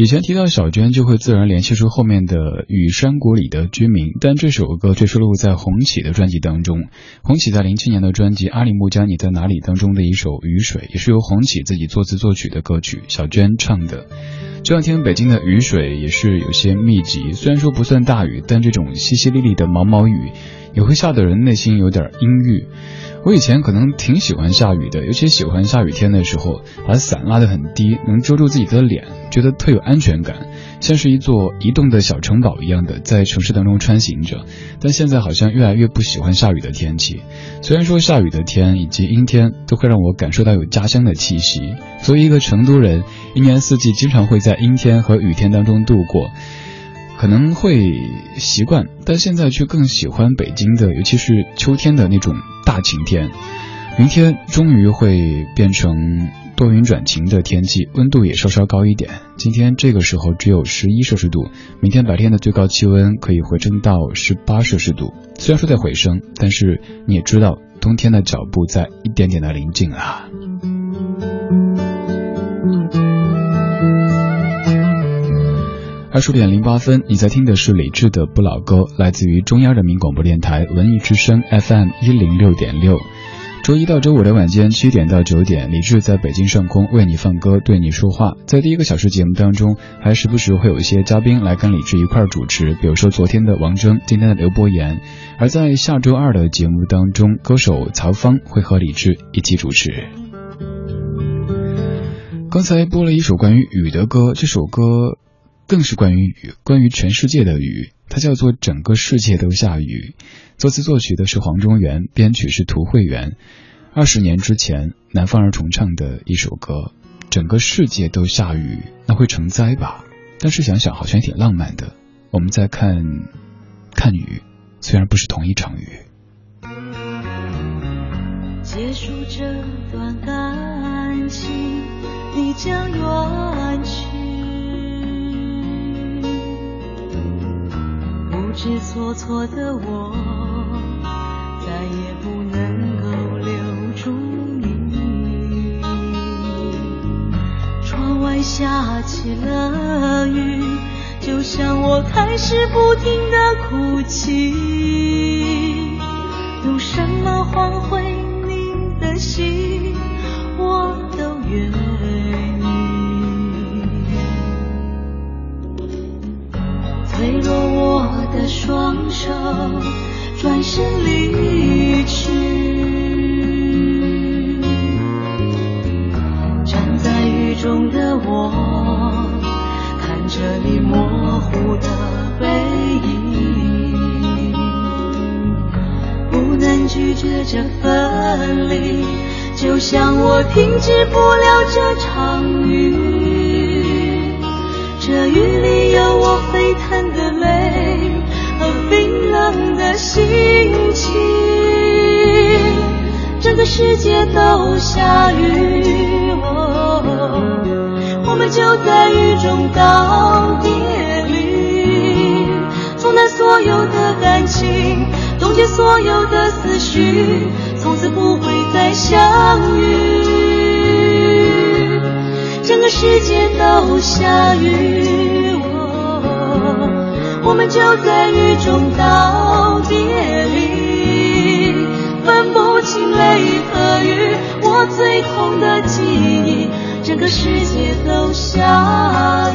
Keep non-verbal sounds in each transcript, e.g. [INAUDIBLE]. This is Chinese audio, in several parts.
以前提到小娟，就会自然联系出后面的雨山谷里的居民，但这首歌却收录在红旗的专辑当中。红旗在零七年的专辑《阿里木江你在哪里》当中的一首《雨水》，也是由红旗自己作词作曲的歌曲，小娟唱的。这两天北京的雨水也是有些密集，虽然说不算大雨，但这种淅淅沥沥的毛毛雨，也会吓得人内心有点阴郁。我以前可能挺喜欢下雨的，尤其喜欢下雨天的时候，把伞拉得很低，能遮住自己的脸，觉得特有安全感，像是一座移动的小城堡一样的在城市当中穿行着。但现在好像越来越不喜欢下雨的天气，虽然说下雨的天以及阴天都会让我感受到有家乡的气息。作为一个成都人，一年四季经常会在阴天和雨天当中度过。可能会习惯，但现在却更喜欢北京的，尤其是秋天的那种大晴天。明天终于会变成多云转晴的天气，温度也稍稍高一点。今天这个时候只有十一摄氏度，明天白天的最高气温可以回升到十八摄氏度。虽然说在回升，但是你也知道，冬天的脚步在一点点的临近啊。二十点零八分，你在听的是李志的不老歌，来自于中央人民广播电台文艺之声 FM 一零六点六。周一到周五的晚间七点到九点，李志在北京上空为你放歌，对你说话。在第一个小时节目当中，还时不时会有一些嘉宾来跟李志一块主持，比如说昨天的王铮，今天的刘伯言。而在下周二的节目当中，歌手曹芳会和李志一起主持。刚才播了一首关于雨的歌，这首歌更是关于雨，关于全世界的雨，它叫做《整个世界都下雨》。作词作曲的是黄中原，编曲是涂慧源。二十年之前，南方儿重唱的一首歌，整个世界都下雨，那会成灾吧？但是想想好像也挺浪漫的。我们再看，看雨，虽然不是同一场雨。结束这段感情，你将远去。知所措的我，再也不能够留住你。窗外下起了雨，就像我开始不停的哭泣。从此不会再相遇。整个世界都下雨，我们就在雨中道别离，分不清泪和雨，我最痛的记忆，整个世界都下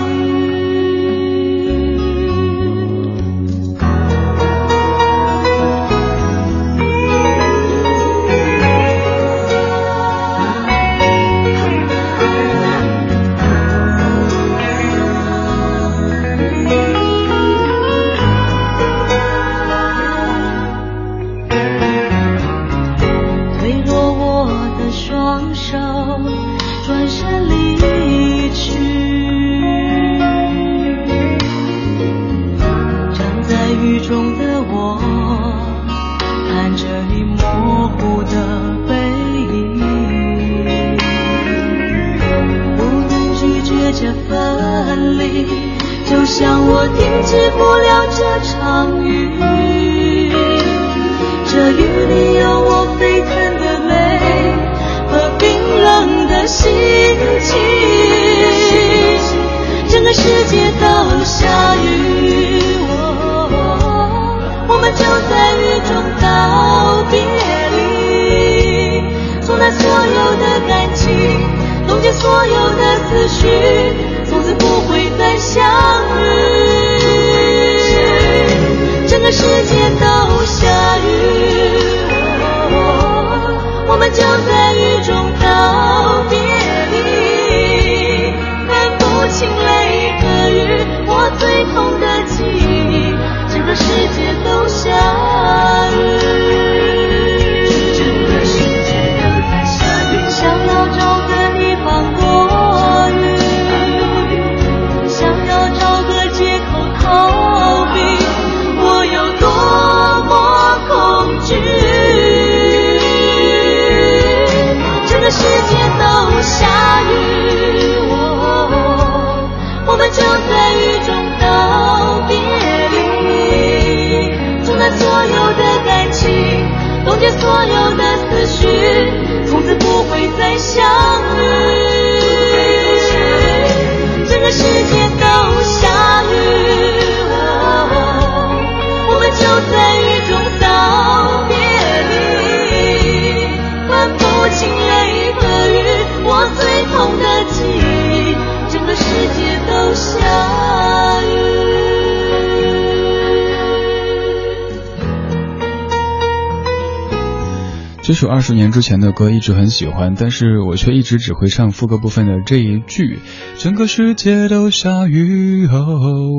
这首二十年之前的歌一直很喜欢，但是我却一直只会唱副歌部分的这一句：整个世界都下雨后，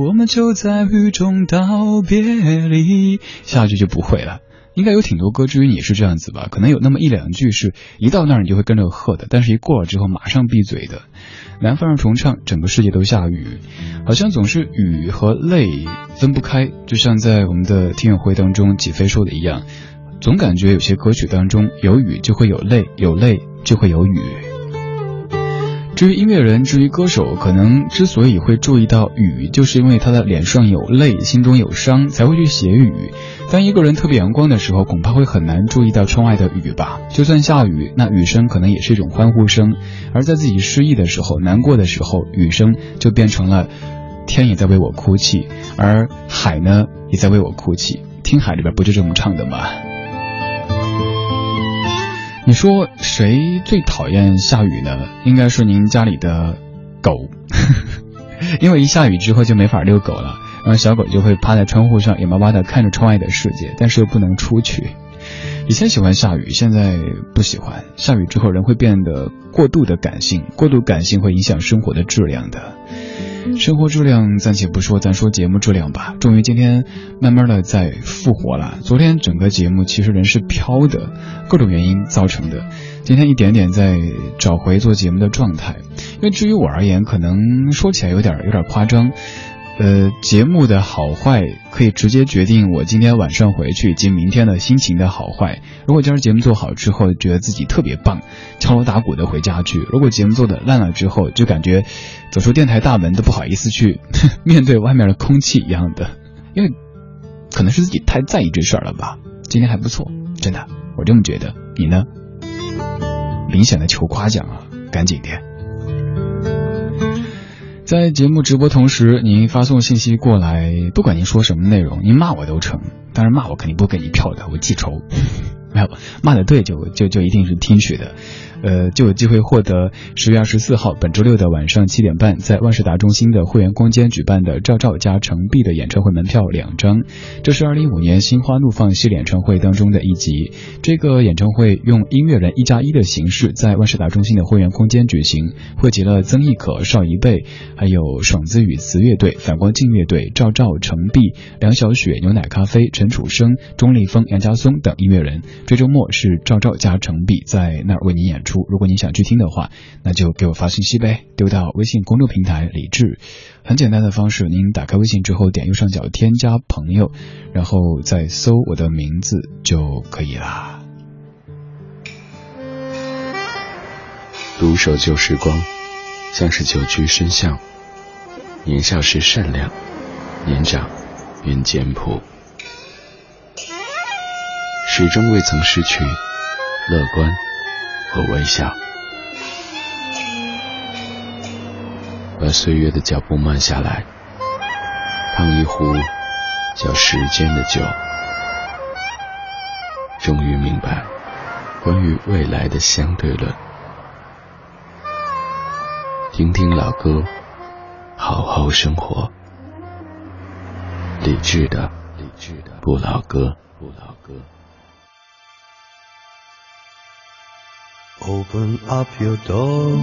我们就在雨中道别离。下句就不会了。应该有挺多歌，至于你是这样子吧？可能有那么一两句是一到那儿你就会跟着喝的，但是一过了之后马上闭嘴的。南方人重唱，整个世界都下雨，好像总是雨和泪分不开，就像在我们的听友会当中几飞说的一样。总感觉有些歌曲当中有雨就会有泪，有泪就会有雨。至于音乐人，至于歌手，可能之所以会注意到雨，就是因为他的脸上有泪，心中有伤，才会去写雨。当一个人特别阳光的时候，恐怕会很难注意到窗外的雨吧。就算下雨，那雨声可能也是一种欢呼声。而在自己失意的时候、难过的时候，雨声就变成了天也在为我哭泣，而海呢也在为我哭泣。听海里边不就这么唱的吗？你说谁最讨厌下雨呢？应该是您家里的狗，[LAUGHS] 因为一下雨之后就没法遛狗了，然后小狗就会趴在窗户上，眼巴巴的看着窗外的世界，但是又不能出去。以前喜欢下雨，现在不喜欢。下雨之后人会变得过度的感性，过度感性会影响生活的质量的。生活质量暂且不说，咱说节目质量吧。终于今天慢慢的在复活了。昨天整个节目其实人是飘的，各种原因造成的。今天一点点在找回做节目的状态。因为至于我而言，可能说起来有点有点夸张。呃，节目的好坏可以直接决定我今天晚上回去以及明天的心情的好坏。如果今儿节目做好之后，觉得自己特别棒，敲锣打鼓的回家去；如果节目做的烂了之后，就感觉走出电台大门都不好意思去 [LAUGHS] 面对外面的空气一样的。因为可能是自己太在意这事儿了吧。今天还不错，真的，我这么觉得。你呢？明显的求夸奖啊，赶紧点。在节目直播同时，您发送信息过来，不管您说什么内容，您骂我都成。当然骂我肯定不给你票的，我记仇。[LAUGHS] 没有骂的对就就就一定是听取的。呃，就有机会获得十月二十四号本周六的晚上七点半，在万事达中心的会员空间举办的赵照加程璧的演唱会门票两张。这是二零一五年心花怒放系列演唱会当中的一集。这个演唱会用音乐人一加一的形式在万事达中心的会员空间举行，汇集了曾轶可、邵一贝，还有爽子与词乐队、反光镜乐队、赵照、程璧、梁小雪、牛奶咖啡、陈楚生、钟立风、杨家松等音乐人。这周末是赵照加程璧在那儿为您演出。如果你想去听的话，那就给我发信息呗，丢到微信公众平台李志。很简单的方式，您打开微信之后，点右上角添加朋友，然后再搜我的名字就可以啦。独守旧时光，像是久居深巷。年少时善良，年长愿简朴，始终未曾失去乐观。和微笑，把岁月的脚步慢下来，烫一壶叫时间的酒，终于明白关于未来的相对论。听听老歌，好好生活。理智的，理智的不老歌，不老歌。Open up your door.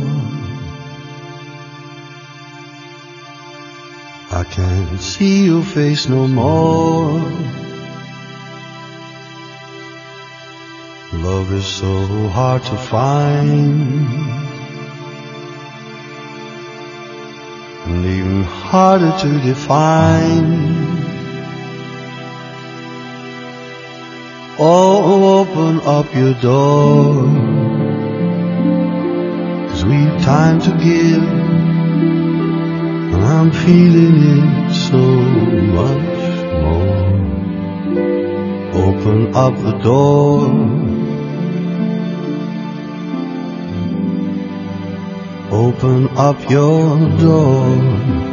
I can't see your face no more. Love is so hard to find. And even harder to define. Oh, open up your door. We've time to give. And I'm feeling it so much more. Open up the door. Open up your door.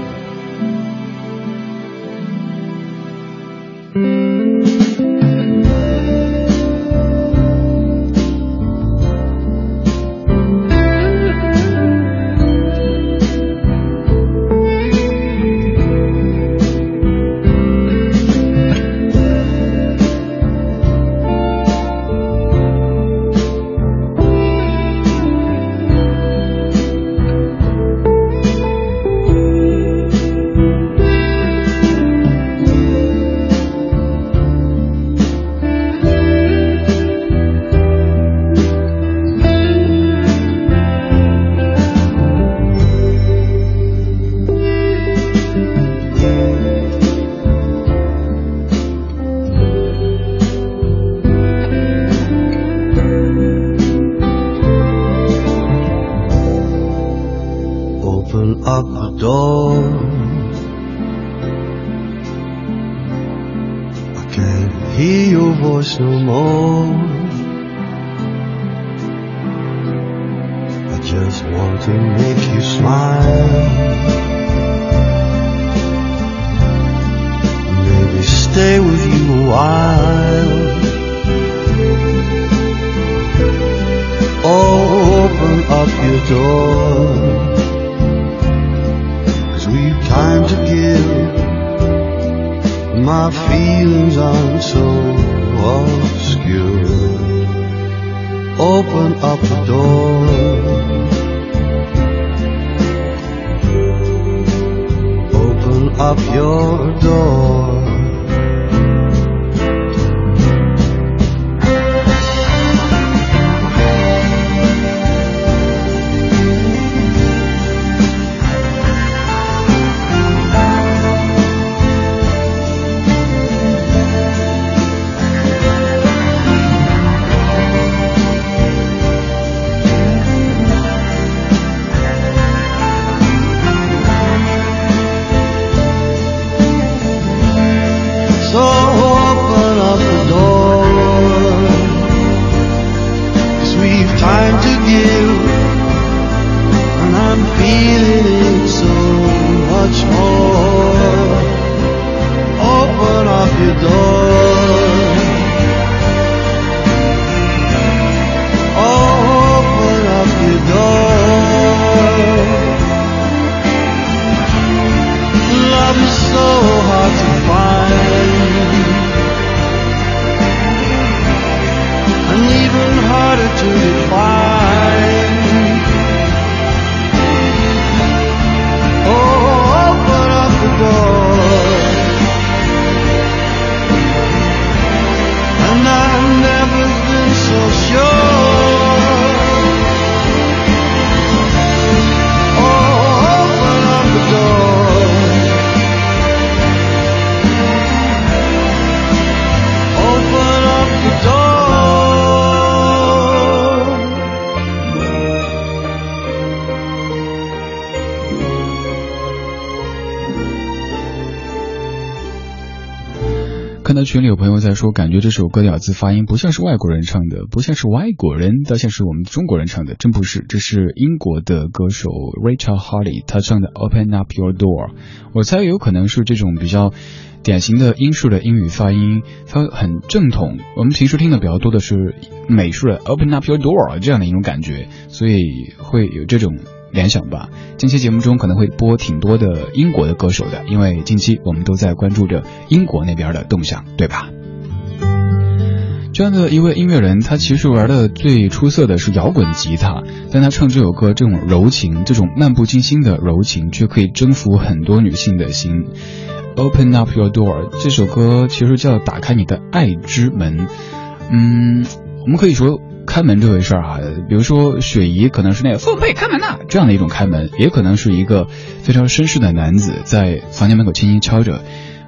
说，感觉这首歌的咬字发音不像是外国人唱的，不像是外国人，倒像是我们中国人唱的，真不是。这是英国的歌手 Rachel Holly 她唱的 Open Up Your Door，我猜有可能是这种比较典型的英式的英语发音，它很正统。我们平时听的比较多的是美式的 Open Up Your Door 这样的一种感觉，所以会有这种。联想吧，近期节目中可能会播挺多的英国的歌手的，因为近期我们都在关注着英国那边的动向，对吧？这样的一位音乐人，他其实玩的最出色的是摇滚吉他，但他唱这首歌这种柔情，这种漫不经心的柔情，却可以征服很多女性的心。Open up your door 这首歌其实叫打开你的爱之门，嗯，我们可以说。开门这回事儿啊，比如说雪姨可能是那个凤佩开门呐这样的一种开门，也可能是一个非常绅士的男子在房间门口轻轻敲着，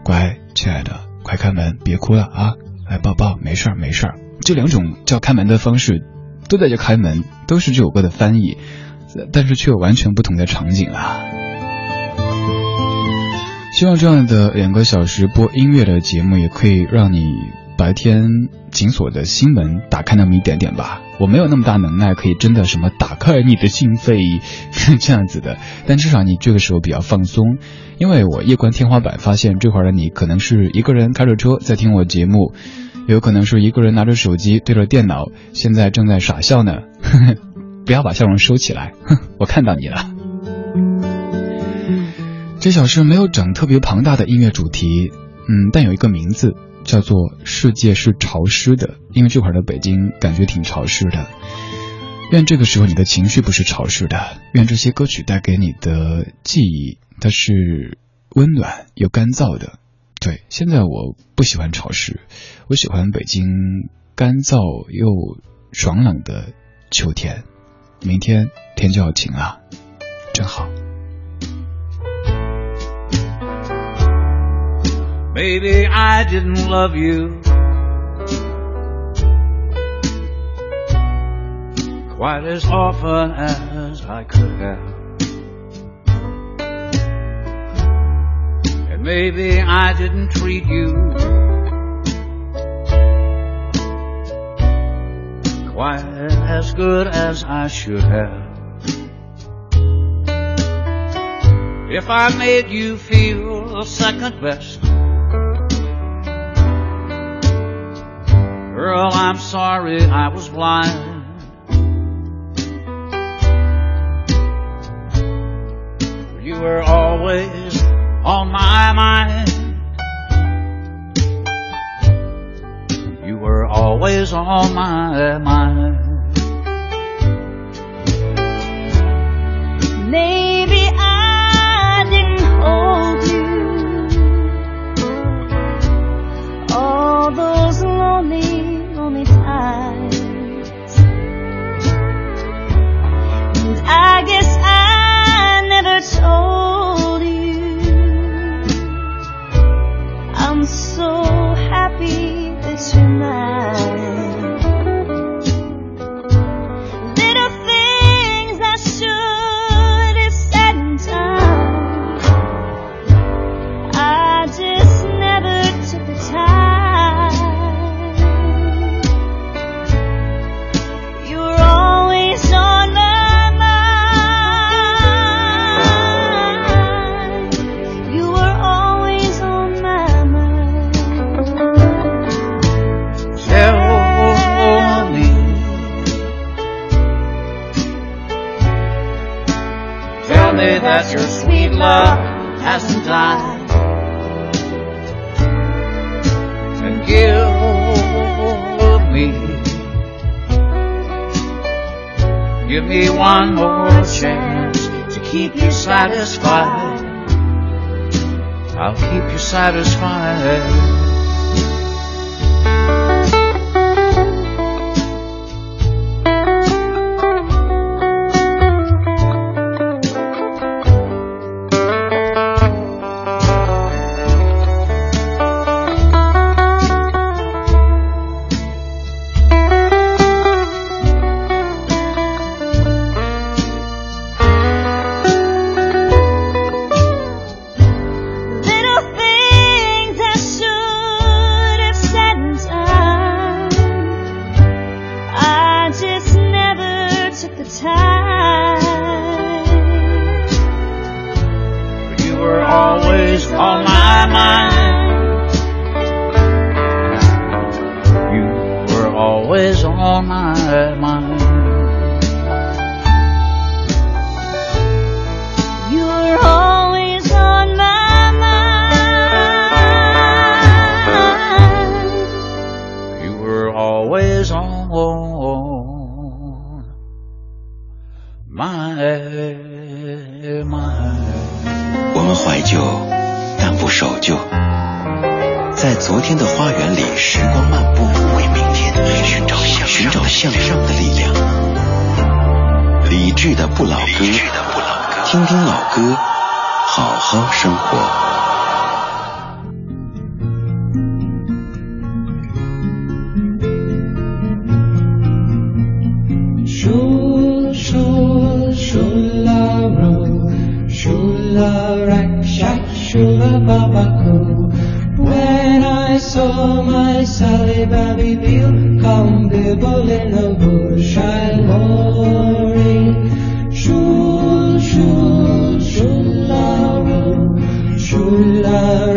乖，亲爱的，快开门，别哭了啊，哎抱抱，没事儿没事儿。这两种叫开门的方式，都在叫开门，都是这首歌的翻译，但是却有完全不同的场景啊。希望这样的两个小时播音乐的节目，也可以让你。白天紧锁的心门打开那么一点点吧，我没有那么大能耐可以真的什么打开你的心扉 [LAUGHS] 这样子的，但至少你这个时候比较放松，因为我夜观天花板发现这会儿的你可能是一个人开着车在听我节目，有可能是一个人拿着手机对着电脑，现在正在傻笑呢，呵 [LAUGHS] 呵不要把笑容收起来，哼 [LAUGHS] 我看到你了。这小时没有整特别庞大的音乐主题，嗯，但有一个名字。叫做世界是潮湿的，因为这会儿的北京感觉挺潮湿的。愿这个时候你的情绪不是潮湿的，愿这些歌曲带给你的记忆它是温暖又干燥的。对，现在我不喜欢潮湿，我喜欢北京干燥又爽朗的秋天。明天天就要晴了，真好。Maybe I didn't love you quite as often as I could have. And maybe I didn't treat you quite as good as I should have. If I made you feel second best, girl, I'm sorry I was blind. You were always on my mind. You were always on my mind.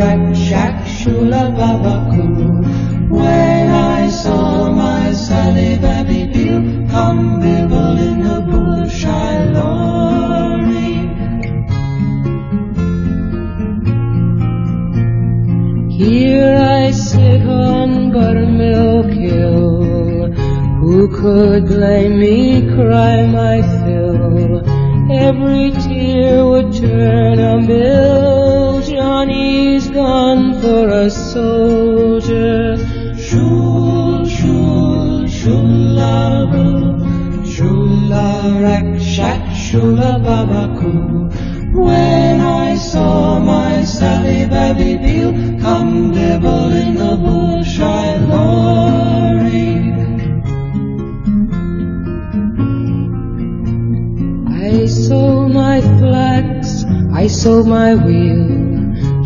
Shula raksha, shula babako. When I saw my Sally Babby Bill come bibble in the bush, I lorry. Here I sit on Buttermilk Hill. Who could blame me, cry my fill? Every tear would turn a mill. Johnny's gone for a soldier. Shul, shul, shularo, shula rakshak, shula babaku. When I saw my Sally Babby Bill come dibble in the bush, I lorry. I sold my flax, I sold my wheel,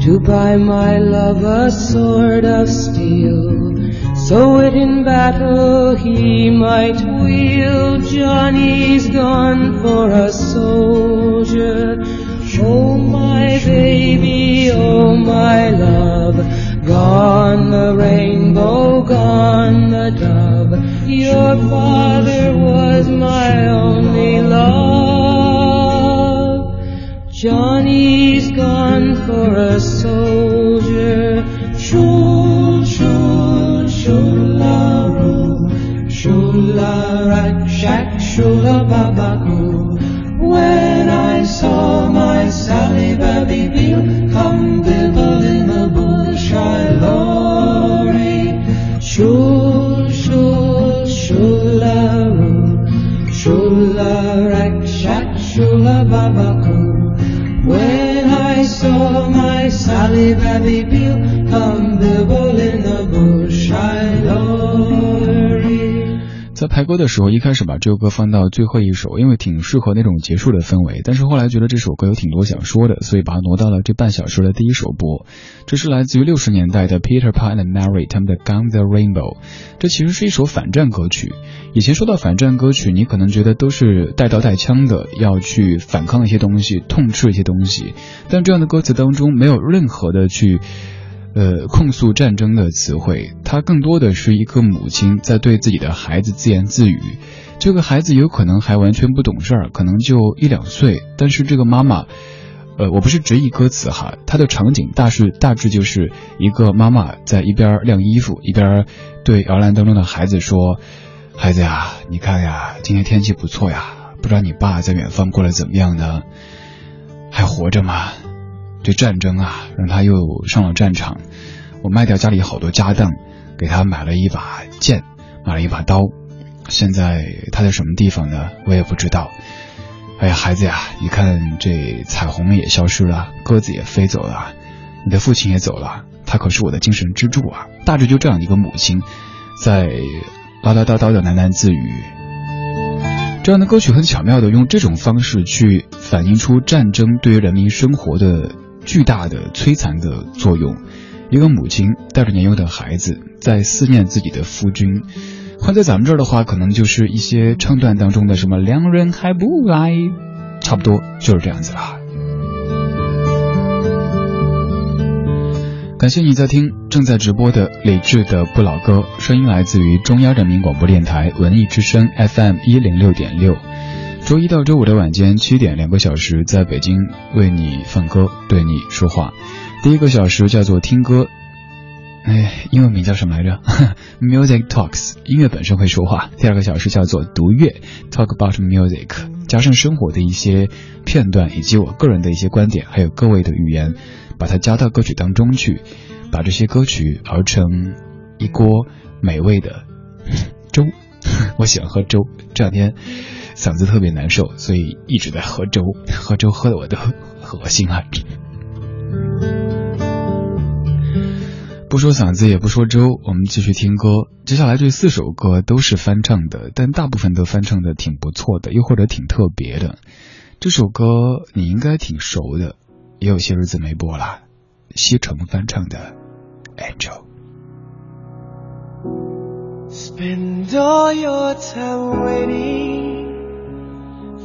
to buy my love a sword of steel, so it in battle he might wield. Johnny's gone for a soldier. Oh my baby, oh my love, gone the rainbow, gone the dove. Your father was my only love. Johnny's gone for a soldier. 时候，一开始把这首歌放到最后一首，因为挺适合那种结束的氛围。但是后来觉得这首歌有挺多想说的，所以把它挪到了这半小时的第一首播。这是来自于六十年代的 Peter Pan and Mary 他们的《Gun the Rainbow》。这其实是一首反战歌曲。以前说到反战歌曲，你可能觉得都是带刀带枪的，要去反抗一些东西，痛斥一些东西。但这样的歌词当中没有任何的去。呃，控诉战争的词汇，它更多的是一个母亲在对自己的孩子自言自语。这个孩子有可能还完全不懂事儿，可能就一两岁，但是这个妈妈，呃，我不是直译歌词哈，它的场景大是大致就是一个妈妈在一边晾衣服，一边对摇篮当中的孩子说：“孩子呀，你看呀，今天天气不错呀，不知道你爸在远方过得怎么样呢？还活着吗？”这战争啊，让他又上了战场。我卖掉家里好多家当，给他买了一把剑，买了一把刀。现在他在什么地方呢？我也不知道。哎呀，孩子呀，你看这彩虹也消失了，鸽子也飞走了，你的父亲也走了，他可是我的精神支柱啊。大致就这样一个母亲，在唠唠叨叨的喃喃自语。这样的歌曲很巧妙的用这种方式去反映出战争对于人民生活的。巨大的摧残的作用，一个母亲带着年幼的孩子在思念自己的夫君。换在咱们这儿的话，可能就是一些唱段当中的什么“两人还不来”，差不多就是这样子啦。感谢你在听正在直播的李志的不老歌，声音来自于中央人民广播电台文艺之声 FM 一零六点六。周一到周五的晚间七点，两个小时，在北京为你放歌，对你说话。第一个小时叫做听歌，哎，英文名叫什么来着？[LAUGHS] Music Talks，音乐本身会说话。第二个小时叫做读乐，Talk about music，加上生活的一些片段，以及我个人的一些观点，还有各位的语言，把它加到歌曲当中去，把这些歌曲熬成一锅美味的 [LAUGHS] 粥。[LAUGHS] 我喜欢喝粥，这两天。嗓子特别难受，所以一直在喝粥，喝粥喝的我都恶心了。不说嗓子，也不说粥，我们继续听歌。接下来这四首歌都是翻唱的，但大部分都翻唱的挺不错的，又或者挺特别的。这首歌你应该挺熟的，也有些日子没播了。西城翻唱的《Angel》。Spend all your time waiting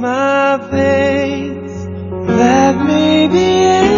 my veins that may be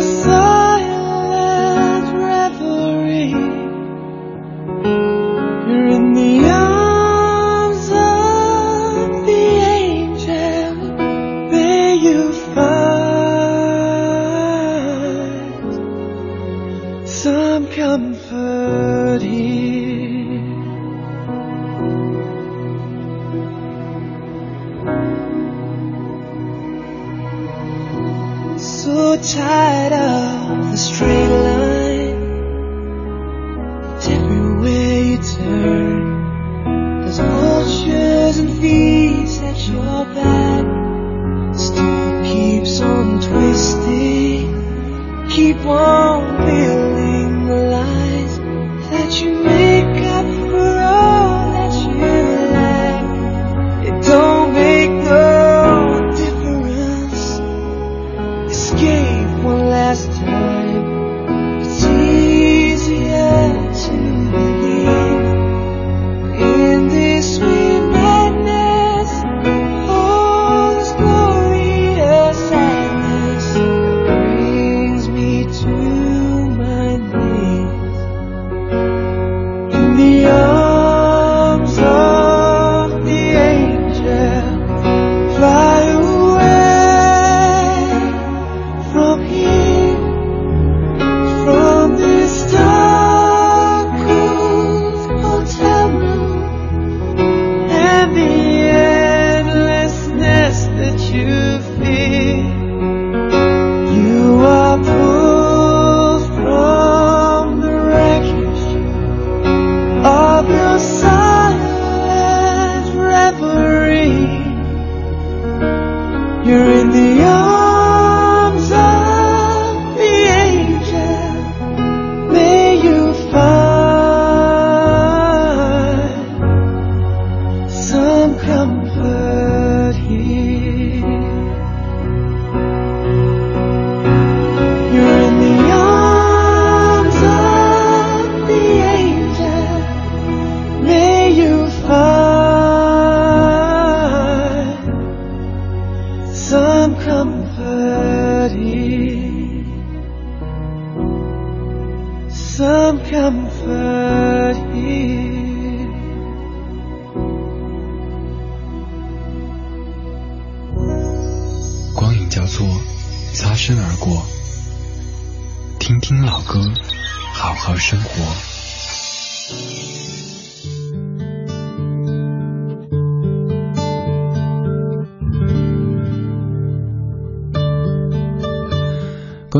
So. sun.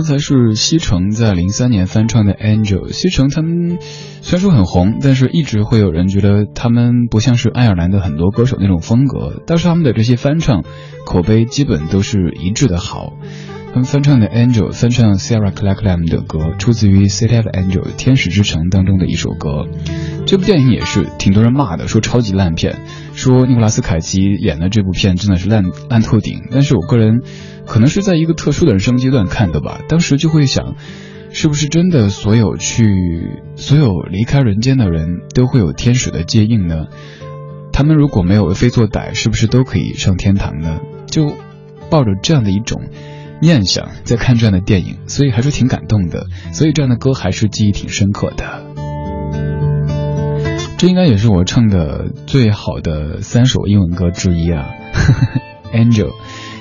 才是西城在零三年翻唱的《Angel》。西城他们虽然说很红，但是一直会有人觉得他们不像是爱尔兰的很多歌手那种风格。但是他们的这些翻唱口碑基本都是一致的好。他们翻唱的《Angel》，翻唱 Sarah Clackham 的歌，出自于《City of Angel》天使之城当中的一首歌。这部电影也是挺多人骂的，说超级烂片，说尼古拉斯凯奇演的这部片真的是烂烂透顶。但是我个人可能是在一个特殊的人生阶段看的吧，当时就会想，是不是真的所有去所有离开人间的人都会有天使的接应呢？他们如果没有为非作歹，是不是都可以上天堂呢？就抱着这样的一种念想在看这样的电影，所以还是挺感动的。所以这样的歌还是记忆挺深刻的。这应该也是我唱的最好的三首英文歌之一啊，[LAUGHS] Angel。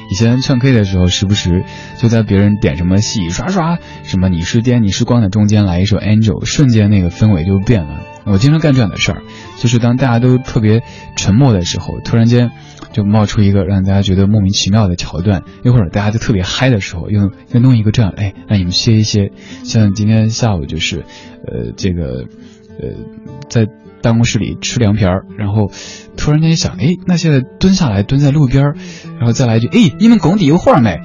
以前唱 K 的时候，时不时就在别人点什么戏刷刷，什么你是电你是光的中间来一首 Angel，瞬间那个氛围就变了。我经常干这样的事儿，就是当大家都特别沉默的时候，突然间就冒出一个让大家觉得莫名其妙的桥段，一会儿大家都特别嗨的时候，又又弄一个这样，哎，让你们歇一歇。像今天下午就是，呃，这个，呃，在。办公室里吃凉皮儿，然后突然间想，哎，那现在蹲下来蹲在路边儿，然后再来一句，哎，你们工地有活没？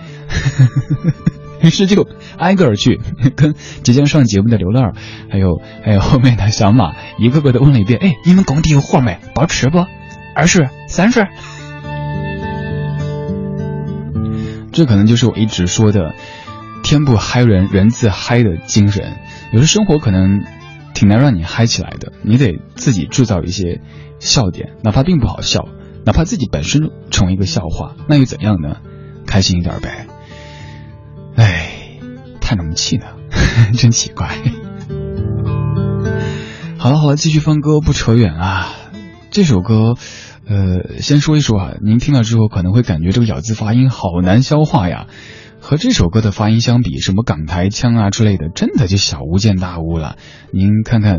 [LAUGHS] 于是就挨个儿去跟即将上节目的刘乐，还有还有后面的小马，一个个的问了一遍，哎，你们工地有活没？包吃不？二十、三十？这可能就是我一直说的“天不嗨人，人自嗨”的精神。有时生活可能。挺难让你嗨起来的，你得自己制造一些笑点，哪怕并不好笑，哪怕自己本身成为一个笑话，那又怎样呢？开心一点呗。哎，叹什么气呢？[LAUGHS] 真奇怪。好了好了，继续放歌，不扯远啊。这首歌，呃，先说一说啊，您听了之后可能会感觉这个咬字发音好难消化呀。和这首歌的发音相比，什么港台腔啊之类的，真的就小巫见大巫了。您看看，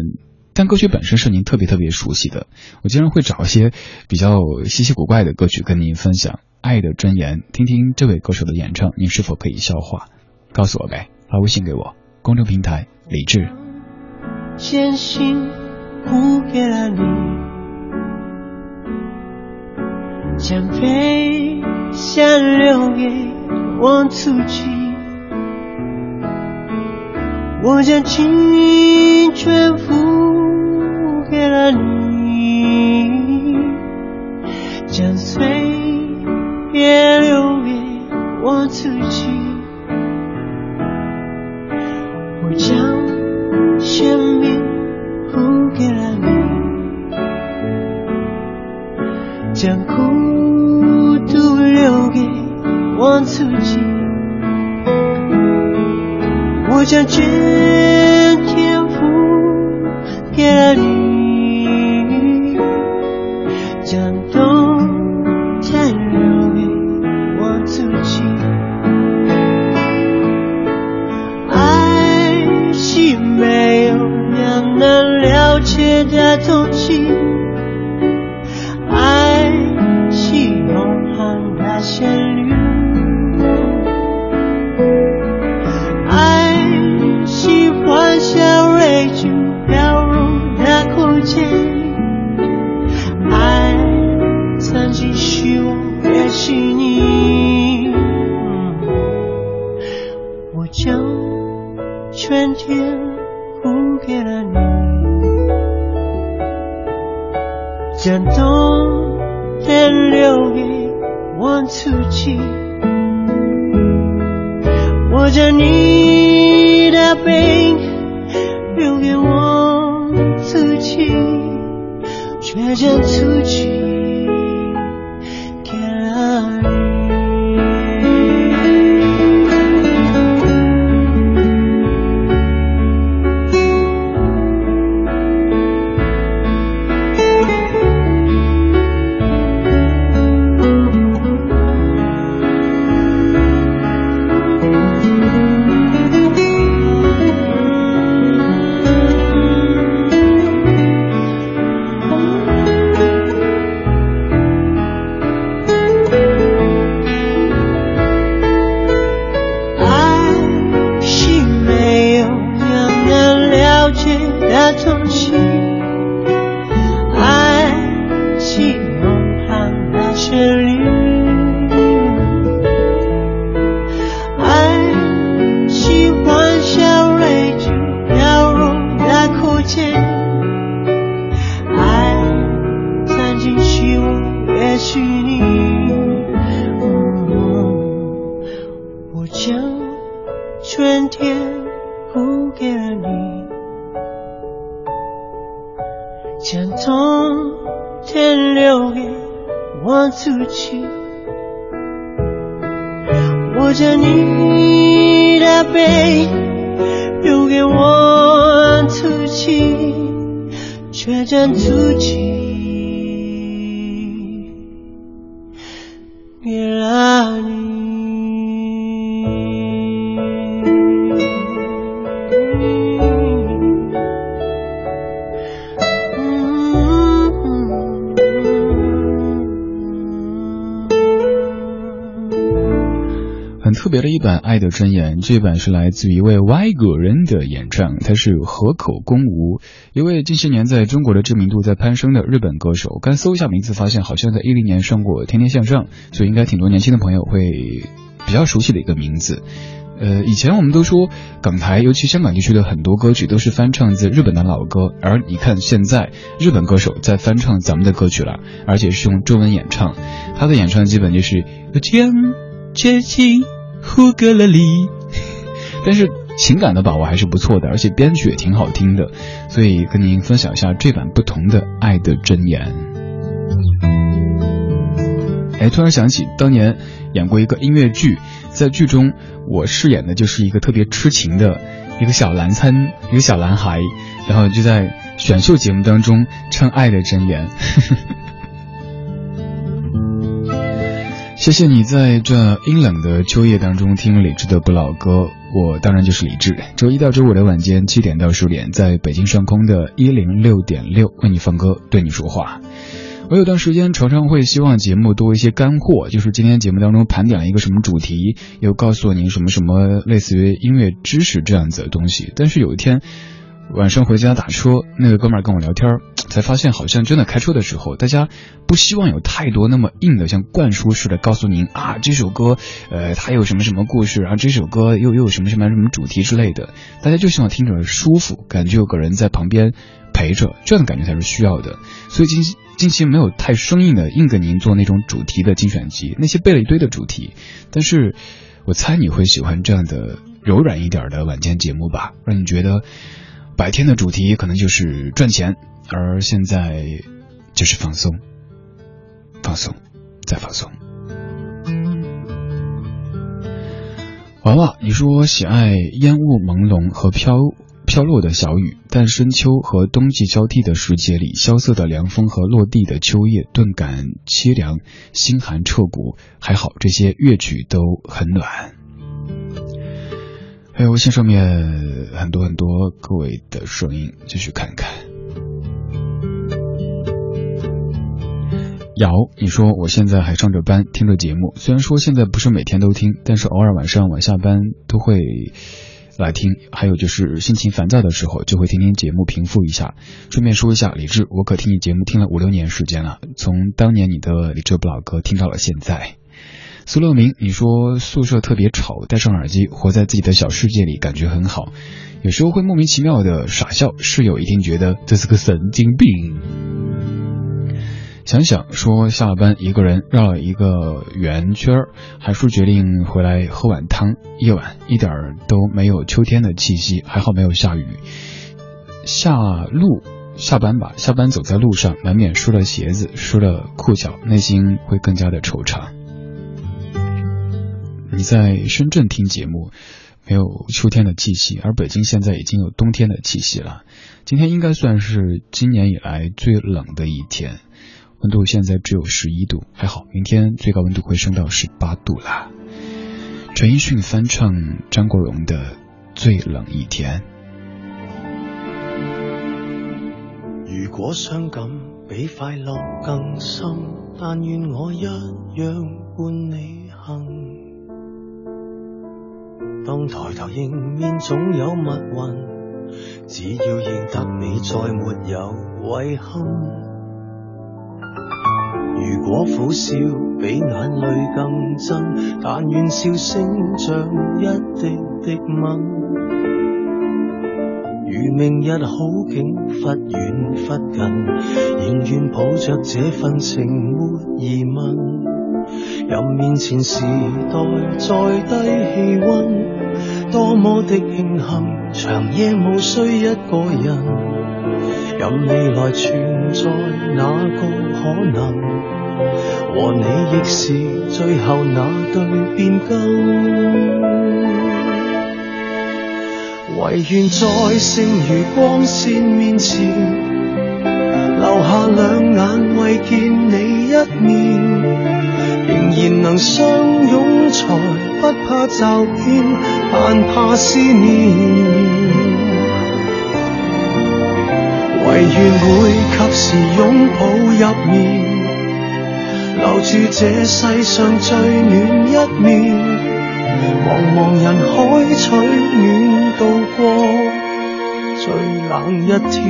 但歌曲本身是您特别特别熟悉的。我经常会找一些比较稀奇古怪的歌曲跟您分享。《爱的箴言》，听听这位歌手的演唱，您是否可以消化？告诉我呗，发微信给我，公众平台李志。真心付给了你，将悲伤留给我自己。我将青春付给了你，将岁月留给我自己。我将将孤独留给我自己。我将全天付给了你，版《爱的箴言》，这版是来自于一位外国人的演唱，他是河口公吾，一位近些年在中国的知名度在攀升的日本歌手。刚搜一下名字，发现好像在一零年上过《天天向上》，所以应该挺多年轻的朋友会比较熟悉的一个名字。呃，以前我们都说港台，尤其香港地区的很多歌曲都是翻唱自日本的老歌，而你看现在日本歌手在翻唱咱们的歌曲了，而且是用中文演唱，他的演唱基本就是将接近呼格勒里，[LAUGHS] 但是情感的把握还是不错的，而且编曲也挺好听的，所以跟您分享一下这版不同的《爱的箴言》。哎，突然想起当年演过一个音乐剧，在剧中我饰演的就是一个特别痴情的一个小男参，一个小男孩，然后就在选秀节目当中唱《爱的箴言》。[LAUGHS] 谢谢你在这阴冷的秋夜当中听李志的不老歌，我当然就是李志。周一到周五的晚间七点到十点，在北京上空的一零六点六为你放歌，对你说话。我有段时间常常会希望节目多一些干货，就是今天节目当中盘点了一个什么主题，又告诉您什么什么类似于音乐知识这样子的东西。但是有一天晚上回家打车，那个哥们儿跟我聊天，才发现好像真的开车的时候，大家不希望有太多那么硬的，像灌输似的告诉您啊这首歌，呃，它有什么什么故事然后，这首歌又又有什么什么什么主题之类的，大家就希望听着舒服，感觉有个人在旁边。陪着，这样的感觉才是需要的。所以近期近期没有太生硬的硬给您做那种主题的精选集，那些背了一堆的主题。但是我猜你会喜欢这样的柔软一点的晚间节目吧，让你觉得白天的主题可能就是赚钱，而现在就是放松，放松，再放松。娃娃，你说喜爱烟雾朦胧和飘。飘落的小雨，但深秋和冬季交替的时节里，萧瑟的凉风和落地的秋叶，顿感凄凉，心寒彻骨。还好这些乐曲都很暖。还有微信上面很多很多各位的声音，继续看看。瑶，你说我现在还上着班，听着节目，虽然说现在不是每天都听，但是偶尔晚上晚下班都会。来听，还有就是心情烦躁的时候，就会听听节目平复一下。顺便说一下，李志，我可听你节目听了五六年时间了，从当年你的李志不老歌听到了现在。苏乐明，你说宿舍特别吵，戴上耳机，活在自己的小世界里，感觉很好。有时候会莫名其妙的傻笑，室友一定觉得这是个神经病。想想说下了班一个人绕了一个圆圈，还是决定回来喝碗汤。夜晚一点都没有秋天的气息，还好没有下雨。下路下班吧，下班走在路上，难免湿了鞋子，湿了裤脚，内心会更加的惆怅。你在深圳听节目，没有秋天的气息，而北京现在已经有冬天的气息了。今天应该算是今年以来最冷的一天。温度现在只有十一度，还好，明天最高温度会升到十八度啦。陈奕迅翻唱张国荣的《最冷一天》。如果伤感比快乐更深，但愿我一样伴你行。当抬头迎面总有密云，只要认得你，再没有遗憾。如果苦笑比眼泪更真，但愿笑声像一滴滴吻。如明日好景忽远忽近，仍愿抱着这份情没疑问。任面前时代再低气温，多么的庆幸，长夜无需一个人。任未来存在哪个可能，和你亦是最后那对变更。唯愿在剩余光线面前，留下两眼为见你一面，仍然能相拥才不怕骤变，但怕思念。唯愿会及时拥抱入眠，留住这世上最暖一面。茫茫人海取暖，度过最冷一天。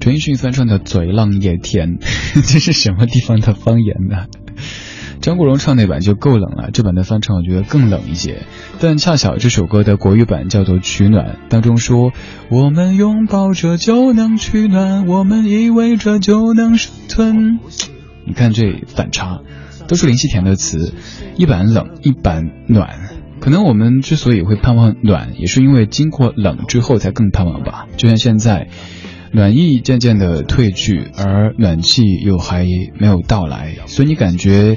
陈奕迅翻唱的《最冷一天》，这是什么地方的方言呢？张国荣唱那版就够冷了，这版的翻唱我觉得更冷一些。但恰巧这首歌的国语版叫做《取暖》，当中说：“我们拥抱着就能取暖，我们依偎着就能生存。”你看这反差，都是林夕填的词，一版冷，一版暖。可能我们之所以会盼望暖，也是因为经过冷之后才更盼望吧。就像现在，暖意渐渐的褪去，而暖气又还没有到来，所以你感觉。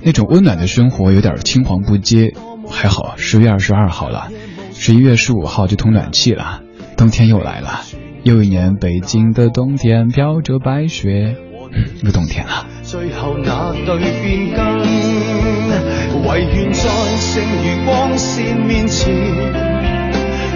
那种温暖的生活有点青黄不接，还好十月二十二号了，十一月十五号就通暖气了，冬天又来了，又一年北京的冬天飘着白雪，[COUGHS] 又冬天了。最后那对变更，唯愿在剩余光线面前，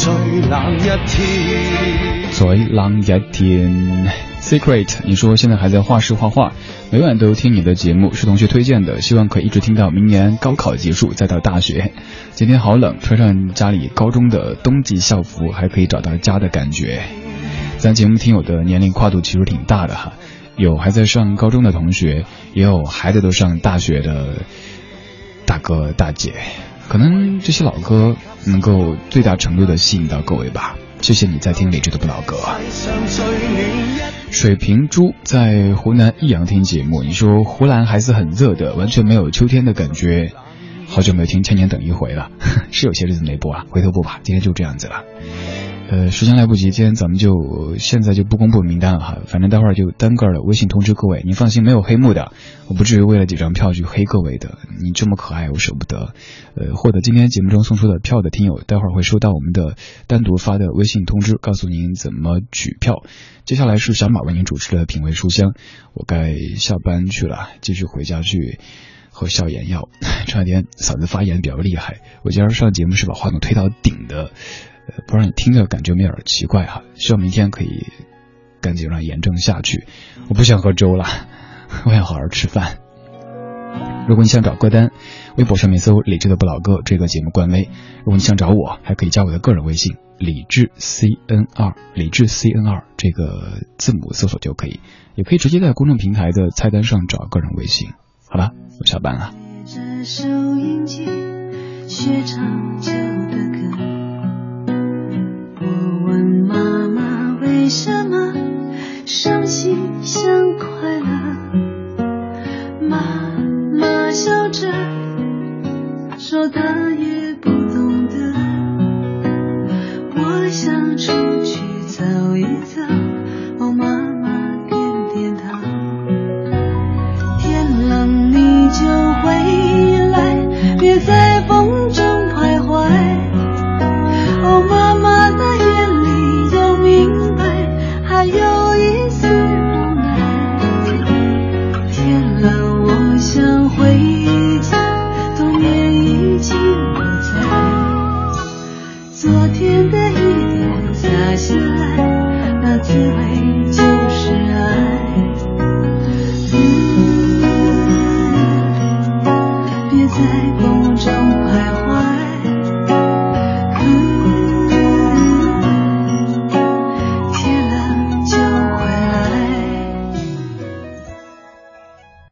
最冷一天。最冷一天，Secret，你说现在还在画室画画，每晚都听你的节目，是同学推荐的，希望可以一直听到明年高考结束，再到大学。今天好冷，穿上家里高中的冬季校服，还可以找到家的感觉。咱节目听友的年龄跨度其实挺大的哈，有还在上高中的同学，也有孩子都上大学的大哥大姐，可能这些老歌能够最大程度的吸引到各位吧。谢谢你在听理智的不老歌。水瓶猪在湖南益阳听节目，你说湖南还是很热的，完全没有秋天的感觉。好久没有听《千年等一回》了，[LAUGHS] 是有些日子没播啊，回头播吧。今天就这样子了。呃，时间来不及，今天咱们就现在就不公布名单了哈，反正待会儿就单个的微信通知各位。你放心，没有黑幕的，我不至于为了几张票去黑各位的。你这么可爱，我舍不得。呃，获得今天节目中送出的票的听友，待会儿会收到我们的单独发的微信通知，告诉您怎么取票。接下来是小马为您主持的品味书香，我该下班去了，继续回家去喝消炎藥。這兩天嗓子发炎比较厉害，我今儿上节目是把话筒推到顶的。不讓你听着感覺有點奇怪哈，希望明天可以赶紧让炎症下去。我不想喝粥了，[LAUGHS] 我想好好吃饭。如果你想找歌单，微博上面搜“理智的不老歌”这个节目官微。如果你想找我，还可以加我的个人微信“理智 C N 二”，理智 C N 二这个字母搜索就可以，也可以直接在公众平台的菜单上找个人微信。好了，我下班了。问妈妈为什么伤心像快乐，妈妈笑着说她也不懂得。我想出去走一走。